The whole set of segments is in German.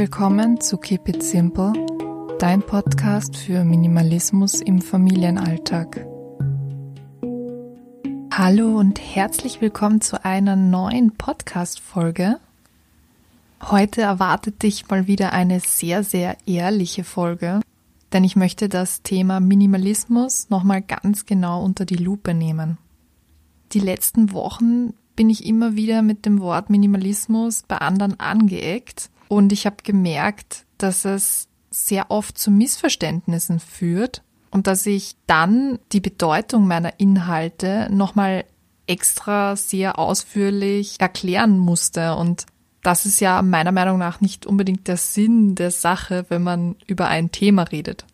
willkommen zu Keep It Simple, dein Podcast für Minimalismus im Familienalltag. Hallo und herzlich willkommen zu einer neuen Podcast-Folge. Heute erwartet dich mal wieder eine sehr, sehr ehrliche Folge, denn ich möchte das Thema Minimalismus nochmal ganz genau unter die Lupe nehmen. Die letzten Wochen bin ich immer wieder mit dem Wort Minimalismus bei anderen angeeckt und ich habe gemerkt, dass es sehr oft zu Missverständnissen führt und dass ich dann die Bedeutung meiner Inhalte nochmal extra sehr ausführlich erklären musste. Und das ist ja meiner Meinung nach nicht unbedingt der Sinn der Sache, wenn man über ein Thema redet.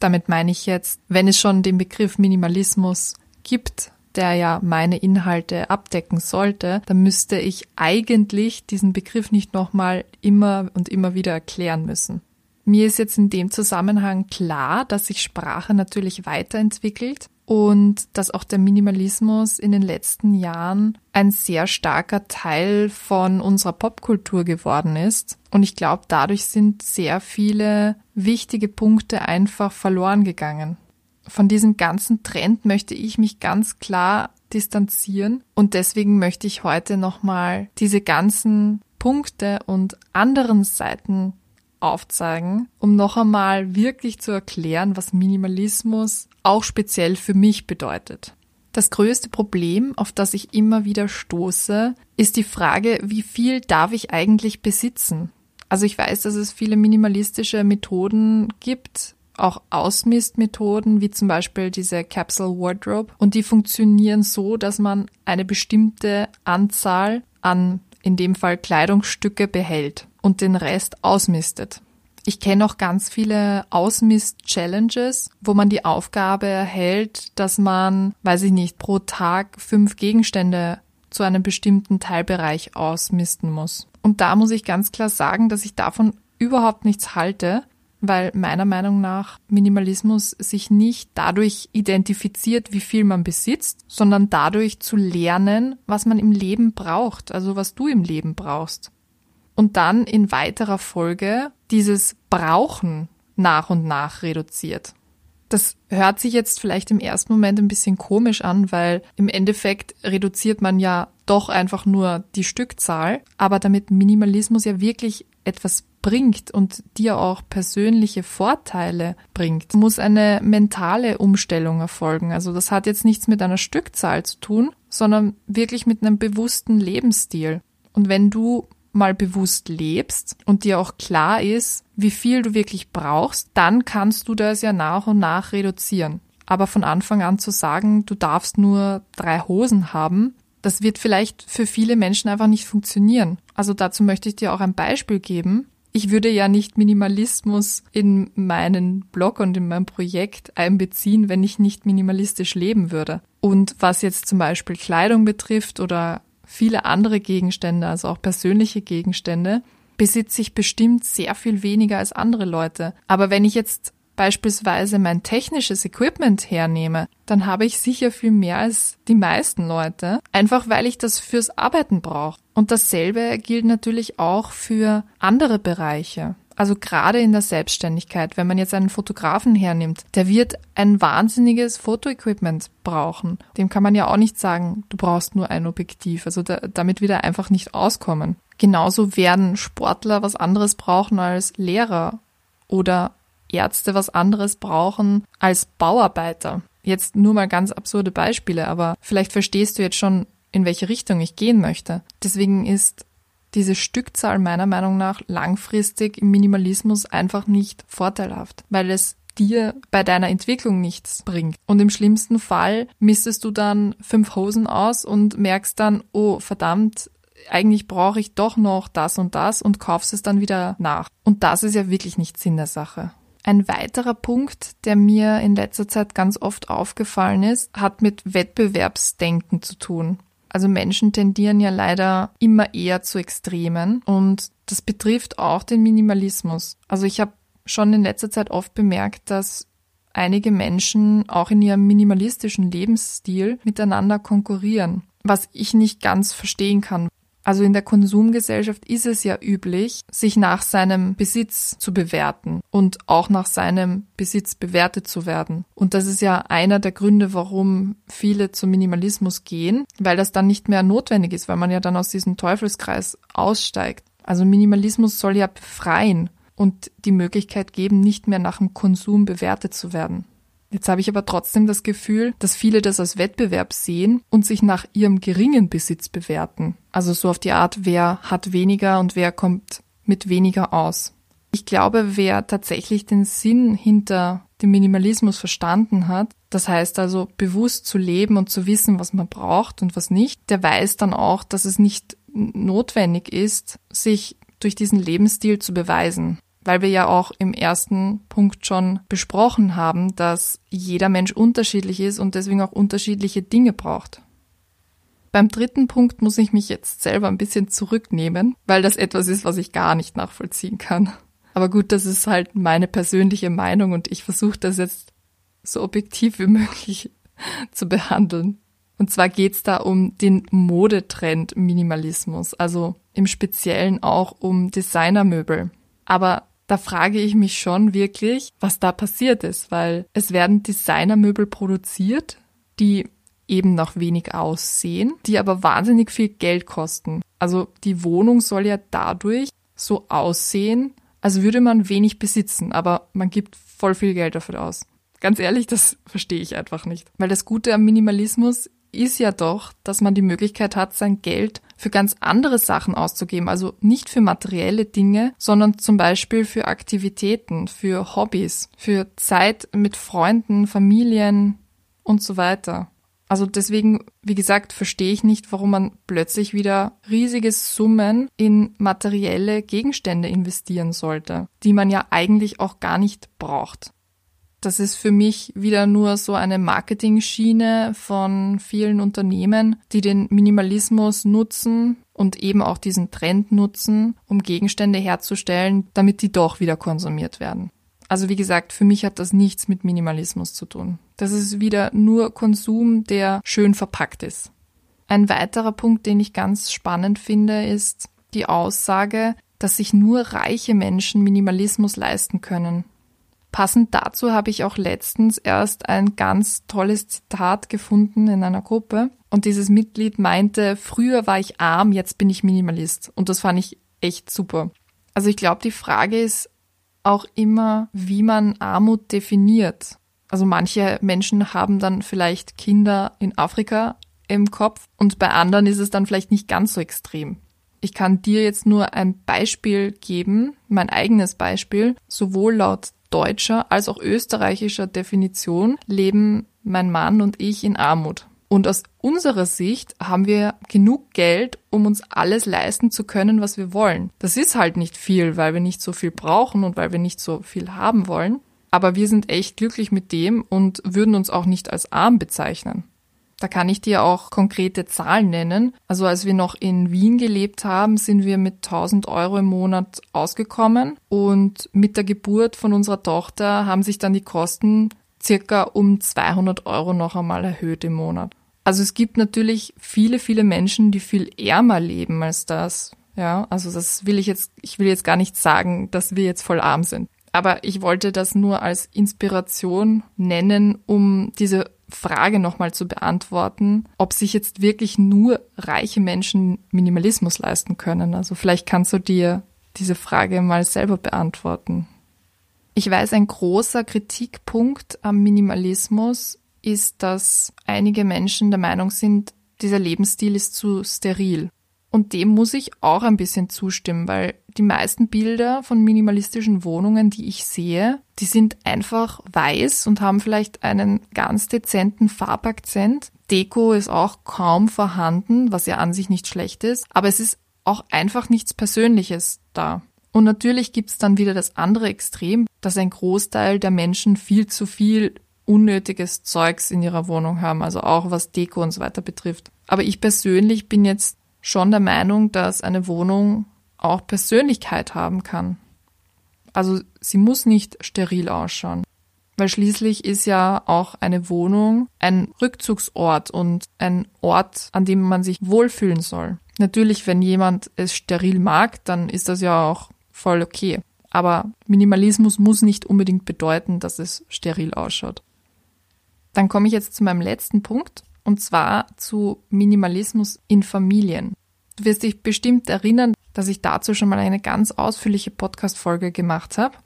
Damit meine ich jetzt, wenn es schon den Begriff Minimalismus gibt, der ja meine Inhalte abdecken sollte, dann müsste ich eigentlich diesen Begriff nicht nochmal immer und immer wieder erklären müssen. Mir ist jetzt in dem Zusammenhang klar, dass sich Sprache natürlich weiterentwickelt und dass auch der Minimalismus in den letzten Jahren ein sehr starker Teil von unserer Popkultur geworden ist. Und ich glaube, dadurch sind sehr viele wichtige Punkte einfach verloren gegangen von diesem ganzen Trend möchte ich mich ganz klar distanzieren und deswegen möchte ich heute nochmal diese ganzen Punkte und anderen Seiten aufzeigen, um noch einmal wirklich zu erklären, was Minimalismus auch speziell für mich bedeutet. Das größte Problem, auf das ich immer wieder stoße, ist die Frage, wie viel darf ich eigentlich besitzen? Also ich weiß, dass es viele minimalistische Methoden gibt, auch Ausmistmethoden, wie zum Beispiel diese Capsule Wardrobe. Und die funktionieren so, dass man eine bestimmte Anzahl an, in dem Fall Kleidungsstücke behält und den Rest ausmistet. Ich kenne auch ganz viele Ausmist-Challenges, wo man die Aufgabe erhält, dass man, weiß ich nicht, pro Tag fünf Gegenstände zu einem bestimmten Teilbereich ausmisten muss. Und da muss ich ganz klar sagen, dass ich davon überhaupt nichts halte, weil meiner Meinung nach Minimalismus sich nicht dadurch identifiziert, wie viel man besitzt, sondern dadurch zu lernen, was man im Leben braucht, also was du im Leben brauchst. Und dann in weiterer Folge dieses Brauchen nach und nach reduziert. Das hört sich jetzt vielleicht im ersten Moment ein bisschen komisch an, weil im Endeffekt reduziert man ja doch einfach nur die Stückzahl, aber damit Minimalismus ja wirklich etwas bringt und dir auch persönliche Vorteile bringt, muss eine mentale Umstellung erfolgen. Also das hat jetzt nichts mit einer Stückzahl zu tun, sondern wirklich mit einem bewussten Lebensstil. Und wenn du mal bewusst lebst und dir auch klar ist, wie viel du wirklich brauchst, dann kannst du das ja nach und nach reduzieren. Aber von Anfang an zu sagen, du darfst nur drei Hosen haben, das wird vielleicht für viele Menschen einfach nicht funktionieren. Also dazu möchte ich dir auch ein Beispiel geben ich würde ja nicht Minimalismus in meinen Blog und in mein Projekt einbeziehen, wenn ich nicht minimalistisch leben würde. Und was jetzt zum Beispiel Kleidung betrifft oder viele andere Gegenstände, also auch persönliche Gegenstände, besitze ich bestimmt sehr viel weniger als andere Leute. Aber wenn ich jetzt beispielsweise mein technisches Equipment hernehme, dann habe ich sicher viel mehr als die meisten Leute, einfach weil ich das fürs Arbeiten brauche. Und dasselbe gilt natürlich auch für andere Bereiche. Also gerade in der Selbstständigkeit, wenn man jetzt einen Fotografen hernimmt, der wird ein wahnsinniges Fotoequipment brauchen. Dem kann man ja auch nicht sagen, du brauchst nur ein Objektiv. Also da, damit wird er einfach nicht auskommen. Genauso werden Sportler was anderes brauchen als Lehrer oder Ärzte was anderes brauchen als Bauarbeiter. Jetzt nur mal ganz absurde Beispiele, aber vielleicht verstehst du jetzt schon, in welche Richtung ich gehen möchte. Deswegen ist diese Stückzahl meiner Meinung nach langfristig im Minimalismus einfach nicht vorteilhaft, weil es dir bei deiner Entwicklung nichts bringt. Und im schlimmsten Fall mistest du dann fünf Hosen aus und merkst dann, oh verdammt, eigentlich brauche ich doch noch das und das und kaufst es dann wieder nach. Und das ist ja wirklich nicht Sinn der Sache. Ein weiterer Punkt, der mir in letzter Zeit ganz oft aufgefallen ist, hat mit Wettbewerbsdenken zu tun. Also Menschen tendieren ja leider immer eher zu Extremen und das betrifft auch den Minimalismus. Also ich habe schon in letzter Zeit oft bemerkt, dass einige Menschen auch in ihrem minimalistischen Lebensstil miteinander konkurrieren, was ich nicht ganz verstehen kann. Also in der Konsumgesellschaft ist es ja üblich, sich nach seinem Besitz zu bewerten und auch nach seinem Besitz bewertet zu werden. Und das ist ja einer der Gründe, warum viele zum Minimalismus gehen, weil das dann nicht mehr notwendig ist, weil man ja dann aus diesem Teufelskreis aussteigt. Also Minimalismus soll ja befreien und die Möglichkeit geben, nicht mehr nach dem Konsum bewertet zu werden. Jetzt habe ich aber trotzdem das Gefühl, dass viele das als Wettbewerb sehen und sich nach ihrem geringen Besitz bewerten. Also so auf die Art, wer hat weniger und wer kommt mit weniger aus. Ich glaube, wer tatsächlich den Sinn hinter dem Minimalismus verstanden hat, das heißt also bewusst zu leben und zu wissen, was man braucht und was nicht, der weiß dann auch, dass es nicht notwendig ist, sich durch diesen Lebensstil zu beweisen weil wir ja auch im ersten Punkt schon besprochen haben, dass jeder Mensch unterschiedlich ist und deswegen auch unterschiedliche Dinge braucht. Beim dritten Punkt muss ich mich jetzt selber ein bisschen zurücknehmen, weil das etwas ist, was ich gar nicht nachvollziehen kann. Aber gut, das ist halt meine persönliche Meinung und ich versuche das jetzt so objektiv wie möglich zu behandeln. Und zwar geht's da um den Modetrend Minimalismus, also im Speziellen auch um Designermöbel. Aber da frage ich mich schon wirklich, was da passiert ist, weil es werden Designermöbel produziert, die eben noch wenig aussehen, die aber wahnsinnig viel Geld kosten. Also die Wohnung soll ja dadurch so aussehen, als würde man wenig besitzen, aber man gibt voll viel Geld dafür aus. Ganz ehrlich, das verstehe ich einfach nicht. Weil das Gute am Minimalismus ist ja doch, dass man die Möglichkeit hat, sein Geld für ganz andere Sachen auszugeben. Also nicht für materielle Dinge, sondern zum Beispiel für Aktivitäten, für Hobbys, für Zeit mit Freunden, Familien und so weiter. Also deswegen, wie gesagt, verstehe ich nicht, warum man plötzlich wieder riesige Summen in materielle Gegenstände investieren sollte, die man ja eigentlich auch gar nicht braucht. Das ist für mich wieder nur so eine Marketing-Schiene von vielen Unternehmen, die den Minimalismus nutzen und eben auch diesen Trend nutzen, um Gegenstände herzustellen, damit die doch wieder konsumiert werden. Also wie gesagt, für mich hat das nichts mit Minimalismus zu tun. Das ist wieder nur Konsum, der schön verpackt ist. Ein weiterer Punkt, den ich ganz spannend finde, ist die Aussage, dass sich nur reiche Menschen Minimalismus leisten können. Passend dazu habe ich auch letztens erst ein ganz tolles Zitat gefunden in einer Gruppe. Und dieses Mitglied meinte, früher war ich arm, jetzt bin ich Minimalist. Und das fand ich echt super. Also ich glaube, die Frage ist auch immer, wie man Armut definiert. Also manche Menschen haben dann vielleicht Kinder in Afrika im Kopf und bei anderen ist es dann vielleicht nicht ganz so extrem. Ich kann dir jetzt nur ein Beispiel geben, mein eigenes Beispiel. Sowohl laut deutscher als auch österreichischer Definition leben mein Mann und ich in Armut. Und aus unserer Sicht haben wir genug Geld, um uns alles leisten zu können, was wir wollen. Das ist halt nicht viel, weil wir nicht so viel brauchen und weil wir nicht so viel haben wollen. Aber wir sind echt glücklich mit dem und würden uns auch nicht als arm bezeichnen. Da kann ich dir auch konkrete Zahlen nennen. Also als wir noch in Wien gelebt haben, sind wir mit 1000 Euro im Monat ausgekommen und mit der Geburt von unserer Tochter haben sich dann die Kosten circa um 200 Euro noch einmal erhöht im Monat. Also es gibt natürlich viele, viele Menschen, die viel ärmer leben als das. Ja, also das will ich jetzt, ich will jetzt gar nicht sagen, dass wir jetzt voll arm sind. Aber ich wollte das nur als Inspiration nennen, um diese Frage nochmal zu beantworten, ob sich jetzt wirklich nur reiche Menschen Minimalismus leisten können. Also vielleicht kannst du dir diese Frage mal selber beantworten. Ich weiß, ein großer Kritikpunkt am Minimalismus ist, dass einige Menschen der Meinung sind, dieser Lebensstil ist zu steril. Und dem muss ich auch ein bisschen zustimmen, weil die meisten Bilder von minimalistischen Wohnungen, die ich sehe, die sind einfach weiß und haben vielleicht einen ganz dezenten Farbakzent. Deko ist auch kaum vorhanden, was ja an sich nicht schlecht ist, aber es ist auch einfach nichts Persönliches da. Und natürlich gibt's dann wieder das andere Extrem, dass ein Großteil der Menschen viel zu viel unnötiges Zeugs in ihrer Wohnung haben, also auch was Deko und so weiter betrifft. Aber ich persönlich bin jetzt schon der Meinung, dass eine Wohnung auch Persönlichkeit haben kann. Also sie muss nicht steril ausschauen. Weil schließlich ist ja auch eine Wohnung ein Rückzugsort und ein Ort, an dem man sich wohlfühlen soll. Natürlich, wenn jemand es steril mag, dann ist das ja auch voll okay. Aber Minimalismus muss nicht unbedingt bedeuten, dass es steril ausschaut. Dann komme ich jetzt zu meinem letzten Punkt und zwar zu Minimalismus in Familien. Du wirst dich bestimmt erinnern, dass ich dazu schon mal eine ganz ausführliche Podcast-Folge gemacht habe.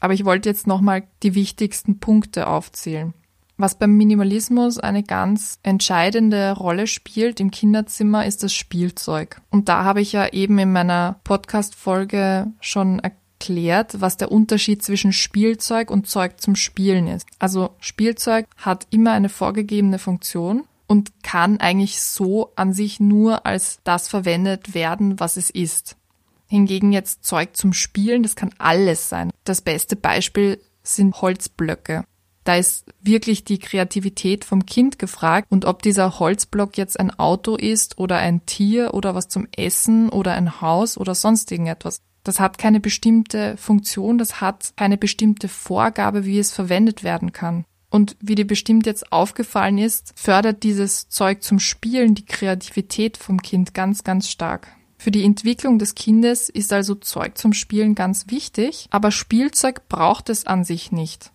Aber ich wollte jetzt nochmal die wichtigsten Punkte aufzählen. Was beim Minimalismus eine ganz entscheidende Rolle spielt im Kinderzimmer ist das Spielzeug. Und da habe ich ja eben in meiner Podcast-Folge schon erklärt, was der Unterschied zwischen Spielzeug und Zeug zum Spielen ist. Also Spielzeug hat immer eine vorgegebene Funktion und kann eigentlich so an sich nur als das verwendet werden, was es ist. Hingegen jetzt Zeug zum Spielen, das kann alles sein. Das beste Beispiel sind Holzblöcke. Da ist wirklich die Kreativität vom Kind gefragt und ob dieser Holzblock jetzt ein Auto ist oder ein Tier oder was zum Essen oder ein Haus oder sonst irgendetwas. Das hat keine bestimmte Funktion, das hat keine bestimmte Vorgabe, wie es verwendet werden kann. Und wie dir bestimmt jetzt aufgefallen ist, fördert dieses Zeug zum Spielen die Kreativität vom Kind ganz, ganz stark. Für die Entwicklung des Kindes ist also Zeug zum Spielen ganz wichtig, aber Spielzeug braucht es an sich nicht.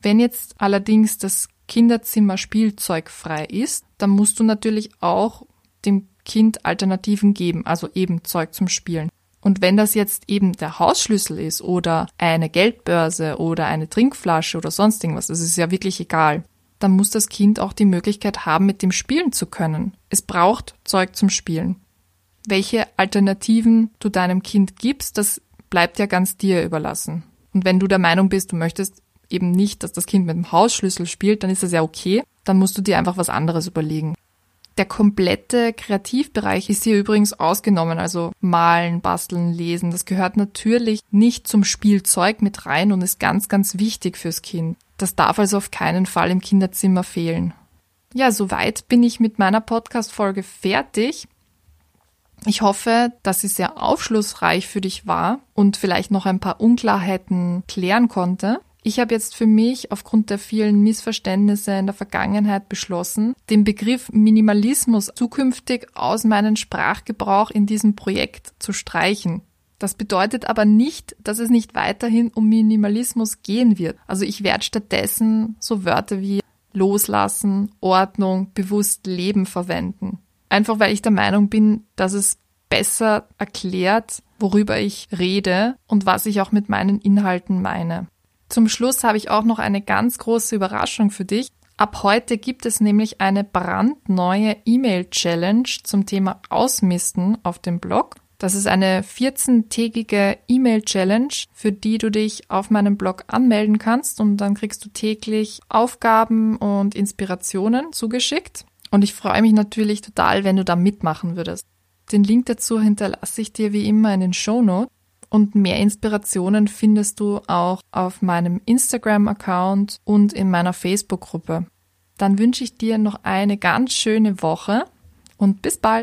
Wenn jetzt allerdings das Kinderzimmer spielzeugfrei ist, dann musst du natürlich auch dem Kind Alternativen geben, also eben Zeug zum Spielen. Und wenn das jetzt eben der Hausschlüssel ist oder eine Geldbörse oder eine Trinkflasche oder sonst irgendwas, das ist ja wirklich egal, dann muss das Kind auch die Möglichkeit haben, mit dem spielen zu können. Es braucht Zeug zum Spielen. Welche Alternativen du deinem Kind gibst, das bleibt ja ganz dir überlassen. Und wenn du der Meinung bist, du möchtest eben nicht, dass das Kind mit dem Hausschlüssel spielt, dann ist das ja okay. Dann musst du dir einfach was anderes überlegen. Der komplette Kreativbereich ist hier übrigens ausgenommen, also malen, basteln, lesen. Das gehört natürlich nicht zum Spielzeug mit rein und ist ganz, ganz wichtig fürs Kind. Das darf also auf keinen Fall im Kinderzimmer fehlen. Ja, soweit bin ich mit meiner Podcast-Folge fertig. Ich hoffe, dass sie sehr aufschlussreich für dich war und vielleicht noch ein paar Unklarheiten klären konnte. Ich habe jetzt für mich aufgrund der vielen Missverständnisse in der Vergangenheit beschlossen, den Begriff Minimalismus zukünftig aus meinem Sprachgebrauch in diesem Projekt zu streichen. Das bedeutet aber nicht, dass es nicht weiterhin um Minimalismus gehen wird. Also ich werde stattdessen so Wörter wie Loslassen, Ordnung, bewusst Leben verwenden. Einfach weil ich der Meinung bin, dass es besser erklärt, worüber ich rede und was ich auch mit meinen Inhalten meine. Zum Schluss habe ich auch noch eine ganz große Überraschung für dich. Ab heute gibt es nämlich eine brandneue E-Mail-Challenge zum Thema Ausmisten auf dem Blog. Das ist eine 14-tägige E-Mail-Challenge, für die du dich auf meinem Blog anmelden kannst und dann kriegst du täglich Aufgaben und Inspirationen zugeschickt. Und ich freue mich natürlich total, wenn du da mitmachen würdest. Den Link dazu hinterlasse ich dir wie immer in den Show Notes. Und mehr Inspirationen findest du auch auf meinem Instagram-Account und in meiner Facebook-Gruppe. Dann wünsche ich dir noch eine ganz schöne Woche und bis bald.